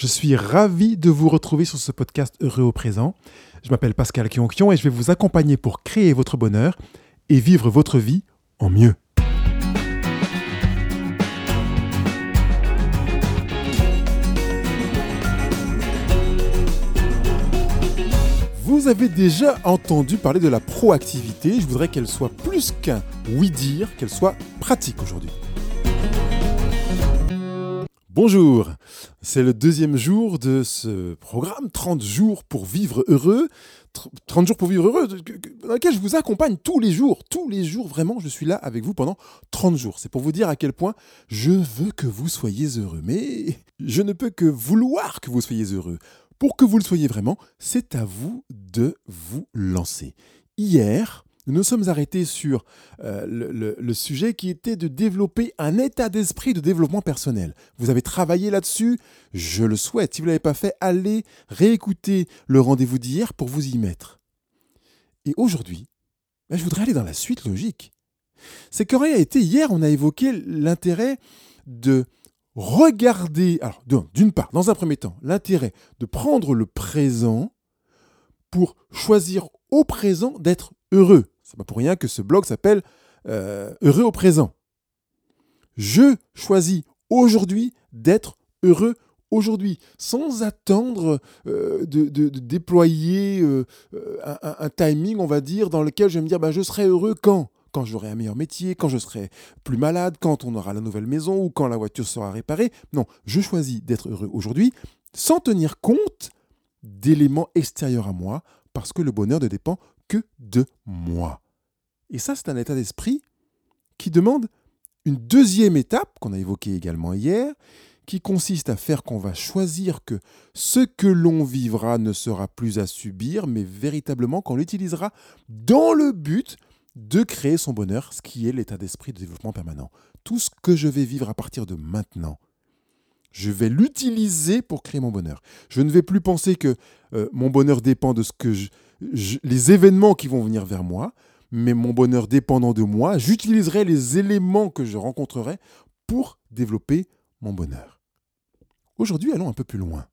Je suis ravi de vous retrouver sur ce podcast Heureux au présent. Je m'appelle Pascal Kionkion et je vais vous accompagner pour créer votre bonheur et vivre votre vie en mieux. Vous avez déjà entendu parler de la proactivité. Je voudrais qu'elle soit plus qu'un oui-dire, qu'elle soit pratique aujourd'hui. Bonjour, c'est le deuxième jour de ce programme 30 jours pour vivre heureux. 30 jours pour vivre heureux, dans lequel je vous accompagne tous les jours. Tous les jours, vraiment, je suis là avec vous pendant 30 jours. C'est pour vous dire à quel point je veux que vous soyez heureux. Mais je ne peux que vouloir que vous soyez heureux. Pour que vous le soyez vraiment, c'est à vous de vous lancer. Hier, nous nous sommes arrêtés sur euh, le, sujet qui était de développer un état d'esprit de développement personnel. Vous avez travaillé là-dessus, je le souhaite. Si vous ne l'avez pas fait, allez réécouter le rendez-vous d'hier pour vous y mettre. Et aujourd'hui, ben, je voudrais aller dans la suite logique. C'est qu'en réalité, hier, on a évoqué l'intérêt de regarder, alors d'une part, dans un premier temps, l'intérêt de prendre le présent pour choisir au présent d'être heureux. C'est pas pour rien que ce blog s'appelle euh, Heureux au présent. Je choisis aujourd'hui d'être heureux aujourd'hui, sans attendre euh, de, déployer euh, un, timing, on va dire, dans lequel je vais me dire bah, je serai heureux quand? Quand j'aurai un meilleur métier, quand je serai plus malade, quand on aura la nouvelle maison ou quand la voiture sera réparée. Non, je choisis d'être heureux aujourd'hui sans tenir compte d'éléments extérieurs à moi parce que le bonheur ne dépend que de moi. Et ça, c'est un état d'esprit qui demande une deuxième étape qu'on a évoquée également hier, qui consiste à faire qu'on va choisir que ce que l'on vivra ne sera plus à subir, mais véritablement qu'on l'utilisera dans le but de créer son bonheur, ce qui est l'état d'esprit de développement permanent. Tout ce que je vais vivre à partir de maintenant, je vais l'utiliser pour créer mon bonheur. Je ne vais plus penser que euh, mon bonheur dépend de ce que je, les événements qui vont venir vers moi, mais mon bonheur dépendant de moi, j'utiliserai les éléments que je rencontrerai pour développer mon bonheur. Aujourd'hui, allons un peu plus loin.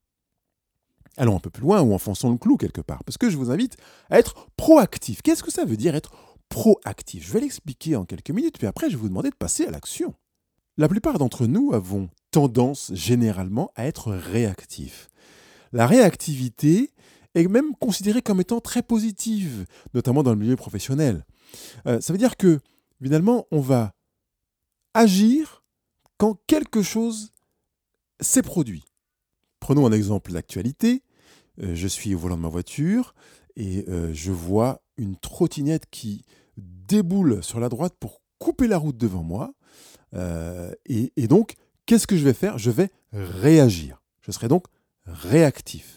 Allons un peu plus loin ou enfonçons le clou quelque part, parce que je vous invite à être proactif. Qu'est-ce que ça veut dire être proactif? Je vais l'expliquer en quelques minutes, puis après je vais vous demander de passer à l'action. La plupart d'entre nous avons tendance généralement à être réactifs. La réactivité est même considérée comme étant très positive, notamment dans le milieu professionnel. Euh, ça veut dire que finalement, on va agir quand quelque chose s'est produit. Prenons un exemple d'actualité. Euh, je suis au volant de ma voiture et euh, je vois une trottinette qui déboule sur la droite pour couper la route devant moi. Et, donc, qu'est-ce que je vais faire? Je vais réagir. Je serai donc réactif.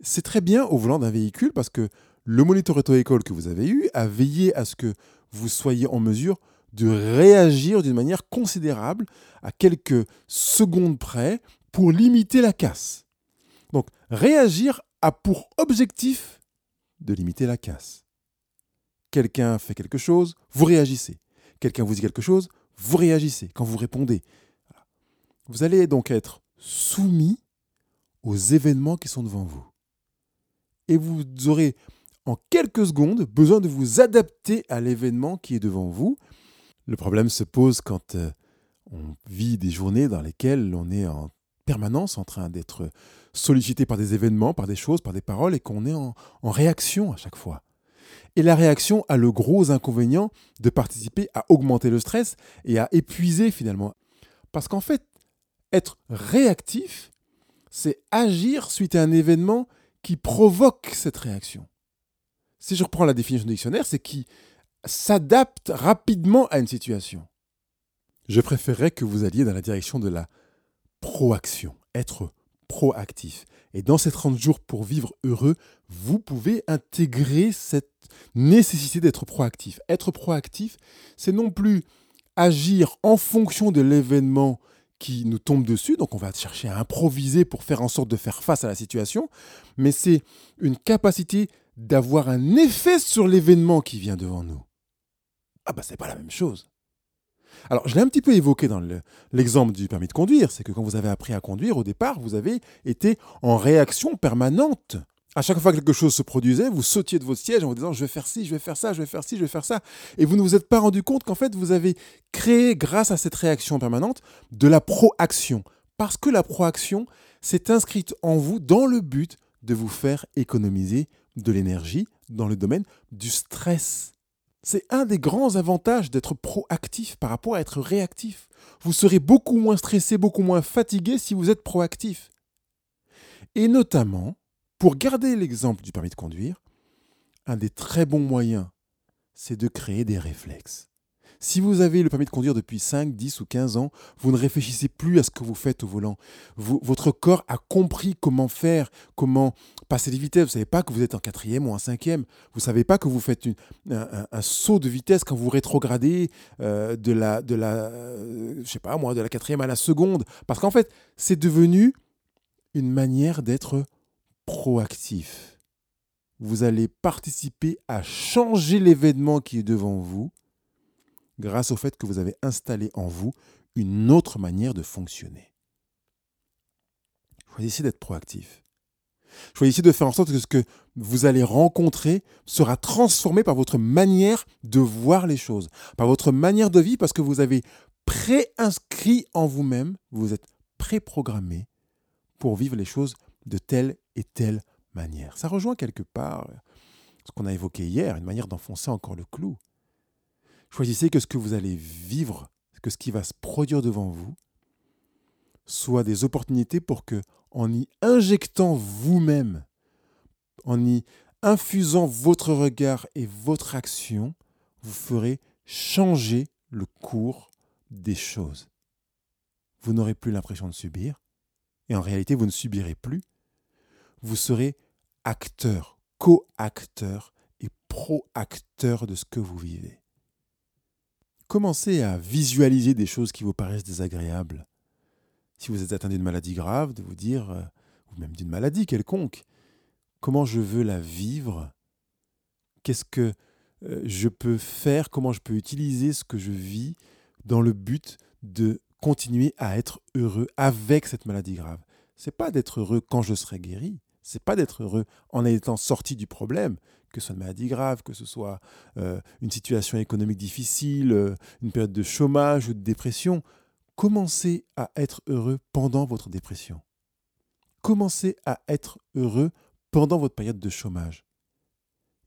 C'est très bien au volant d'un véhicule parce que le moniteur auto-école que vous avez eu a veillé à ce que vous soyez en mesure de réagir d'une manière considérable à quelques secondes près pour limiter la casse. Donc, réagir a pour objectif de limiter la casse. Quelqu'un fait quelque chose, vous réagissez. Quelqu'un vous dit quelque chose, vous réagissez quand vous répondez. Vous allez donc être soumis aux événements qui sont devant vous. Et vous aurez en quelques secondes besoin de vous adapter à l'événement qui est devant vous. Le problème se pose quand euh, on vit des journées dans lesquelles on est en permanence en train d'être sollicité par des événements, par des choses, par des paroles, et qu'on est en réaction à chaque fois. Et la réaction a le gros inconvénient de participer à augmenter le stress et à épuiser finalement. Parce qu'en fait, être réactif, c'est agir suite à un événement qui provoque cette réaction. Si je reprends la définition du dictionnaire, c'est qui s'adapte rapidement à une situation. Je préférerais que vous alliez dans la direction de la proaction, être proactif. Et dans ces 30 jours pour vivre heureux, vous pouvez intégrer cette nécessité d'être proactif. Être proactif, c'est non plus agir en fonction de l'événement qui nous tombe dessus, donc on va chercher à improviser pour faire en sorte de faire face à la situation, mais c'est une capacité d'avoir un effet sur l'événement qui vient devant nous. Ah bah c'est pas la même chose. Alors, je l'ai un petit peu évoqué dans l'exemple du permis de conduire, c'est que quand vous avez appris à conduire, au départ, vous avez été en réaction permanente. À chaque fois que quelque chose se produisait, vous sautiez de votre siège en vous disant je vais faire ci, je vais faire ça, je vais faire ci, je vais faire ça. Et vous ne vous êtes pas rendu compte qu'en fait, vous avez créé, grâce à cette réaction permanente, de la proaction. Parce que la proaction s'est inscrite en vous dans le but de vous faire économiser de l'énergie dans le domaine du stress. C'est un des grands avantages d'être proactif par rapport à être réactif. Vous serez beaucoup moins stressé, beaucoup moins fatigué si vous êtes proactif. Et notamment, pour garder l'exemple du permis de conduire, un des très bons moyens, c'est de créer des réflexes. Si vous avez le permis de conduire depuis 5, 10 ou 15 ans, vous ne réfléchissez plus à ce que vous faites au volant. votre corps a compris comment faire, comment passer les vitesses. Vous ne savez pas que vous êtes en quatrième ou en cinquième. Vous ne savez pas que vous faites un, saut de vitesse quand vous rétrogradez euh, de la, de la euh, de la quatrième à la seconde. Parce qu'en fait, c'est devenu une manière d'être proactif. Vous allez participer à changer l'événement qui est devant vous grâce au fait que vous avez installé en vous une autre manière de fonctionner. Choisissez d'être proactif. Choisissez de faire en sorte que ce que vous allez rencontrer sera transformé par votre manière de voir les choses, par votre manière de vivre, parce que vous avez préinscrit en vous-même, vous êtes préprogrammé pour vivre les choses de telle et telle manière. Ça rejoint quelque part ce qu'on a évoqué hier, une manière d'enfoncer encore le clou. Choisissez que ce que vous allez vivre, que ce qui va se produire devant vous, soit des opportunités pour que, en y injectant vous-même, en y infusant votre regard et votre action, vous ferez changer le cours des choses. Vous n'aurez plus l'impression de subir, et en réalité, vous ne subirez plus. Vous serez acteur, co-acteur et pro-acteur de ce que vous vivez. Commencez à visualiser des choses qui vous paraissent désagréables. Si vous êtes atteint d'une maladie grave, de vous dire, euh, ou même d'une maladie quelconque, comment je veux la vivre? Qu'est-ce que euh, je peux faire? Comment je peux utiliser ce que je vis dans le but de continuer à être heureux avec cette maladie grave? C'est pas d'être heureux quand je serai guéri, c'est pas d'être heureux en étant sorti du problème, que ce soit une maladie grave, que ce soit euh, une situation économique difficile, euh, une période de chômage ou de dépression. Commencez à être heureux pendant votre dépression. Commencez à être heureux pendant votre période de chômage.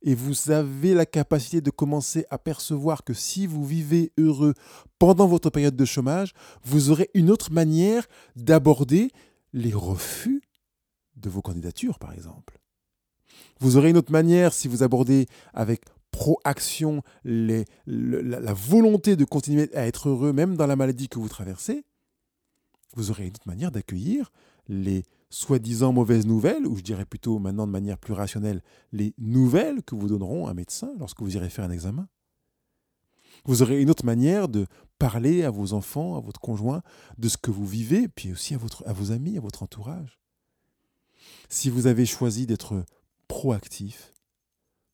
Et vous avez la capacité de commencer à percevoir que si vous vivez heureux pendant votre période de chômage, vous aurez une autre manière d'aborder les refus de vos candidatures, par exemple. Vous aurez une autre manière si vous abordez avec proaction la, volonté de continuer à être heureux, même dans la maladie que vous traversez. Vous aurez une autre manière d'accueillir les soi-disant mauvaises nouvelles, ou je dirais plutôt maintenant de manière plus rationnelle, les nouvelles que vous donneront un médecin lorsque vous irez faire un examen. Vous aurez une autre manière de parler à vos enfants, à votre conjoint, de ce que vous vivez, puis aussi à, à vos amis, à votre entourage. Si vous avez choisi d'être proactif,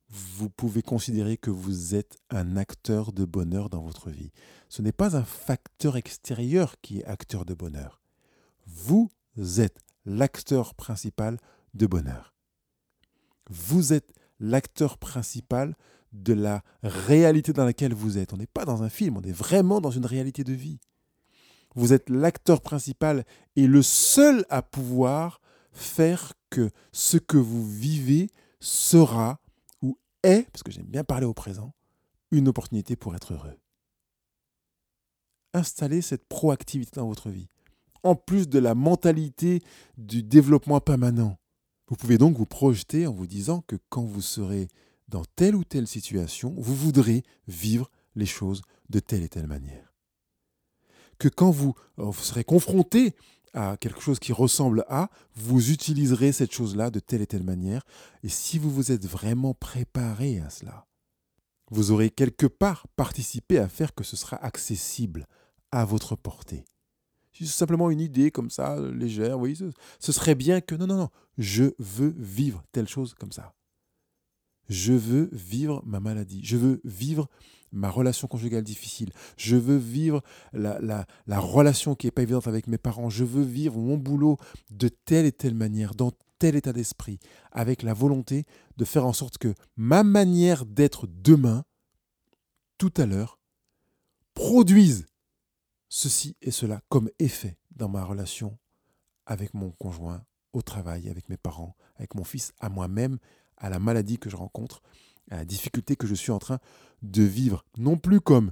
vous pouvez considérer que vous êtes un acteur de bonheur dans votre vie. Ce n'est pas un facteur extérieur qui est acteur de bonheur. Vous êtes l'acteur principal de bonheur. Vous êtes l'acteur principal de la réalité dans laquelle vous êtes. On n'est pas dans un film, on est vraiment dans une réalité de vie. Vous êtes l'acteur principal et le seul à pouvoir faire que ce que vous vivez sera ou est, parce que j'aime bien parler au présent, une opportunité pour être heureux. Installez cette proactivité dans votre vie, en plus de la mentalité du développement permanent. Vous pouvez donc vous projeter en vous disant que quand vous serez dans telle ou telle situation, vous voudrez vivre les choses de telle et telle manière. Que quand vous, euh, serez confronté à quelque chose qui ressemble à, vous utiliserez cette chose-là de telle et telle manière. Et si vous vous êtes vraiment préparé à cela, vous aurez quelque part participé à faire que ce sera accessible à votre portée. Si c'est simplement une idée comme ça, légère, oui, ce serait bien que non, non, non, je veux vivre telle chose comme ça. Je veux vivre ma maladie. Je veux vivre ma relation conjugale difficile. Je veux vivre la, la, relation qui n'est pas évidente avec mes parents. Je veux vivre mon boulot de telle et telle manière, dans tel état d'esprit, avec la volonté de faire en sorte que ma manière d'être demain, tout à l'heure, produise ceci et cela comme effet dans ma relation avec mon conjoint, au travail, avec mes parents, avec mon fils, à moi-même, à la maladie que je rencontre, à la difficulté que je suis en train de vivre, non plus comme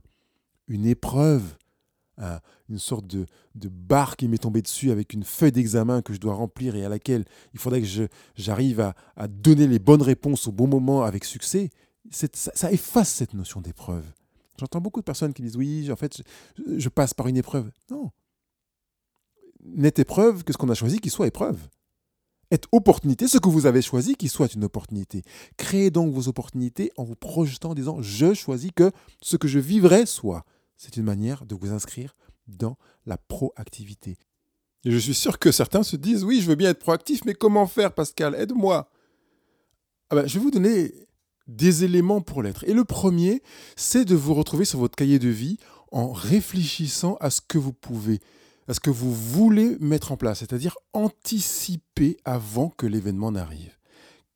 une épreuve, une sorte de, barre qui m'est tombée dessus avec une feuille d'examen que je dois remplir et à laquelle il faudrait que j'arrive à, donner les bonnes réponses au bon moment avec succès, ça, efface cette notion d'épreuve. J'entends beaucoup de personnes qui disent oui, en fait, je, je passe par une épreuve. Non. N'est épreuve que ce qu'on a choisi qui soit épreuve est opportunité, ce que vous avez choisi qui soit une opportunité. Créez donc vos opportunités en vous projetant en disant je choisis que ce que je vivrai soit. C'est une manière de vous inscrire dans la proactivité. Et je suis sûr que certains se disent oui, je veux bien être proactif, mais comment faire, Pascal? Aide-moi. Ah ben, je vais vous donner des éléments pour l'être. Et le premier, c'est de vous retrouver sur votre cahier de vie en réfléchissant à ce que vous pouvez à ce que vous voulez mettre en place, c'est-à-dire anticiper avant que l'événement n'arrive.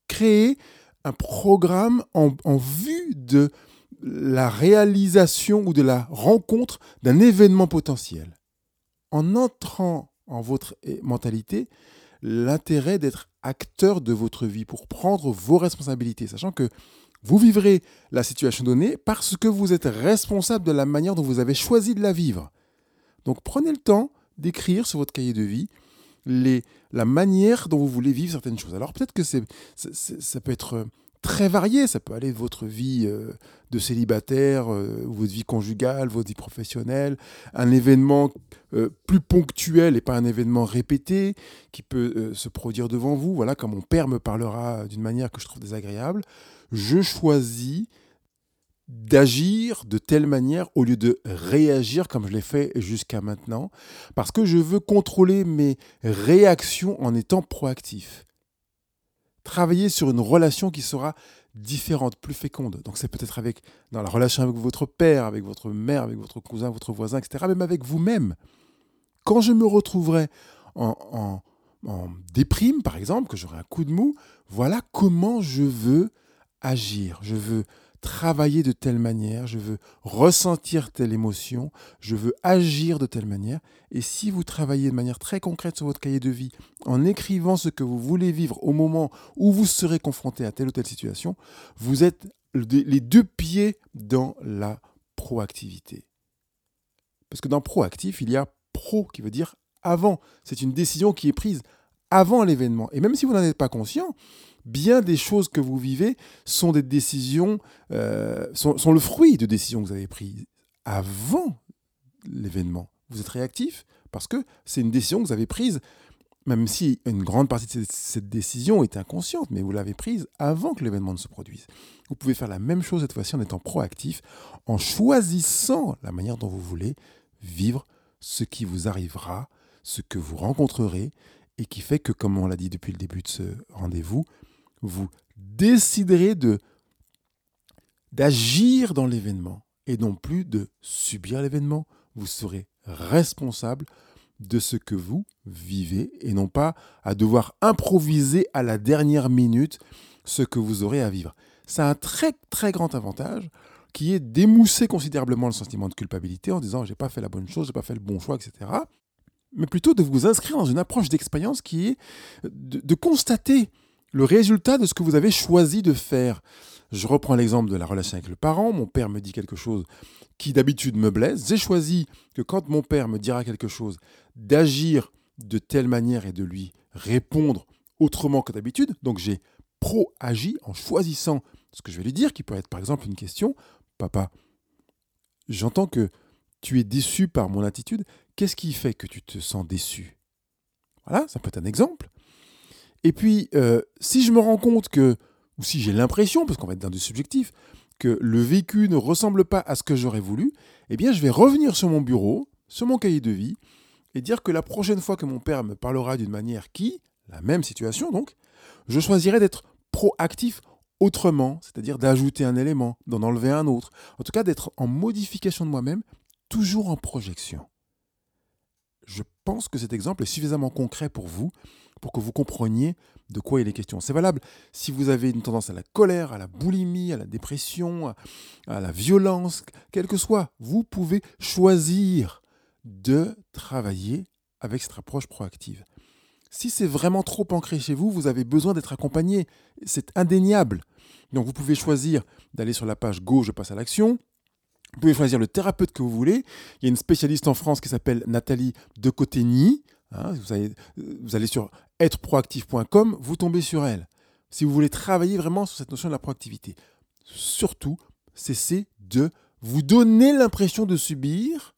Créer un programme en, vue de la réalisation ou de la rencontre d'un événement potentiel. En entrant en votre mentalité, l'intérêt d'être acteur de votre vie pour prendre vos responsabilités, sachant que vous vivrez la situation donnée parce que vous êtes responsable de la manière dont vous avez choisi de la vivre. Donc prenez le temps d'écrire sur votre cahier de vie les, la manière dont vous voulez vivre certaines choses. Alors peut-être que c'est, ça peut être très varié, ça peut aller de votre vie euh, de célibataire, euh, votre vie conjugale, votre vie professionnelle, un événement euh, plus ponctuel et pas un événement répété qui peut se produire devant vous. Voilà, quand mon père me parlera d'une manière que je trouve désagréable, je choisis d'agir de telle manière au lieu de réagir comme je l'ai fait jusqu'à maintenant, parce que je veux contrôler mes réactions en étant proactif. Travailler sur une relation qui sera différente, plus féconde. Donc c'est peut-être avec dans la relation avec votre père, avec votre mère, avec votre cousin, votre voisin, etc., même avec vous-même. Quand je me retrouverai en, en, en déprime, par exemple, que j'aurai un coup de mou, voilà comment je veux agir. Je veux travailler de telle manière, je veux ressentir telle émotion, je veux agir de telle manière. Et si vous travaillez de manière très concrète sur votre cahier de vie, en écrivant ce que vous voulez vivre au moment où vous serez confronté à telle ou telle situation, vous êtes les deux pieds dans la proactivité. Parce que dans proactif, il y a pro qui veut dire avant. C'est une décision qui est prise avant l'événement. Et même si vous n'en êtes pas conscient, bien des choses que vous vivez sont des décisions, euh, sont, le fruit de décisions que vous avez prises avant l'événement. Vous êtes réactif parce que c'est une décision que vous avez prise, même si une grande partie de cette décision est inconsciente, mais vous l'avez prise avant que l'événement ne se produise. Vous pouvez faire la même chose cette fois-ci en étant proactif, en choisissant la manière dont vous voulez vivre ce qui vous arrivera, ce que vous rencontrerez, et qui fait que, comme on l'a dit depuis le début de ce rendez-vous, vous déciderez de d'agir dans l'événement et non plus de subir l'événement. Vous serez responsable de ce que vous vivez et non pas à devoir improviser à la dernière minute ce que vous aurez à vivre. A un très très grand avantage qui est d'émousser considérablement le sentiment de culpabilité en disant j'ai pas fait la bonne chose, j'ai pas fait le bon choix, etc. Mais plutôt de vous inscrire dans une approche d'expérience qui est de, constater le résultat de ce que vous avez choisi de faire. Je reprends l'exemple de la relation avec le parent. Mon père me dit quelque chose qui d'habitude me blesse. J'ai choisi que quand mon père me dira quelque chose, d'agir de telle manière et de lui répondre autrement que d'habitude. Donc j'ai pro-agi en choisissant ce que je vais lui dire, qui peut être par exemple une question. Papa, j'entends que tu es déçu par mon attitude. Qu'est-ce qui fait que tu te sens déçu? Voilà, ça peut être un exemple. Et puis, euh, si je me rends compte que, ou si j'ai l'impression, parce qu'on va être dans du subjectif, que le vécu ne ressemble pas à ce que j'aurais voulu, eh bien, je vais revenir sur mon bureau, sur mon cahier de vie, et dire que la prochaine fois que mon père me parlera d'une manière qui, la même situation donc, je choisirai d'être proactif autrement, c'est-à-dire d'ajouter un élément, d'en enlever un autre, en tout cas d'être en modification de moi-même, toujours en projection. Pense que cet exemple est suffisamment concret pour vous, pour que vous compreniez de quoi il est question. C'est valable si vous avez une tendance à la colère, à la boulimie, à la dépression, à la violence, quel que soit. Vous pouvez choisir de travailler avec cette approche proactive. Si c'est vraiment trop ancré chez vous, vous avez besoin d'être accompagné. C'est indéniable. Donc vous pouvez choisir d'aller sur la page Go, je passe à l'action. Vous pouvez choisir le thérapeute que vous voulez. Il y a une spécialiste en France qui s'appelle Nathalie Decotegny. Hein, vous allez sur êtreproactif.com, vous tombez sur elle. Si vous voulez travailler vraiment sur cette notion de la proactivité. Surtout, cessez de vous donner l'impression de subir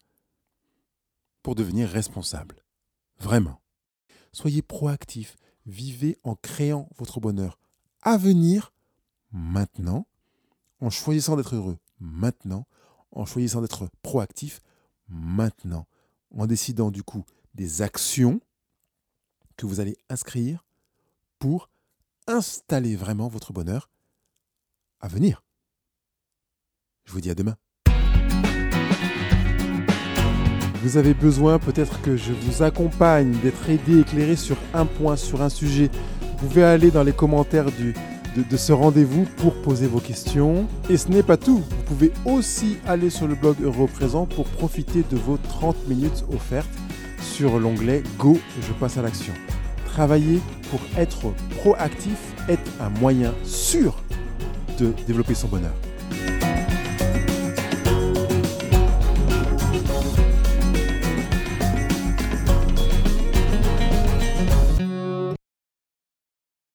pour devenir responsable. Vraiment. Soyez proactif. Vivez en créant votre bonheur à venir maintenant, en choisissant d'être heureux maintenant, en choisissant d'être proactif maintenant, en décidant du coup des actions que vous allez inscrire pour installer vraiment votre bonheur à venir. Je vous dis à demain. Vous avez besoin peut-être que je vous accompagne, d'être aidé, éclairé sur un point, sur un sujet. Vous pouvez aller dans les commentaires du, de, ce rendez-vous pour poser vos questions. Et ce n'est pas tout, vous pouvez aussi aller sur le blog Europrésent pour profiter de vos 30 minutes offertes sur l'onglet Go, je passe à l'action. Travailler pour être proactif est un moyen sûr de développer son bonheur.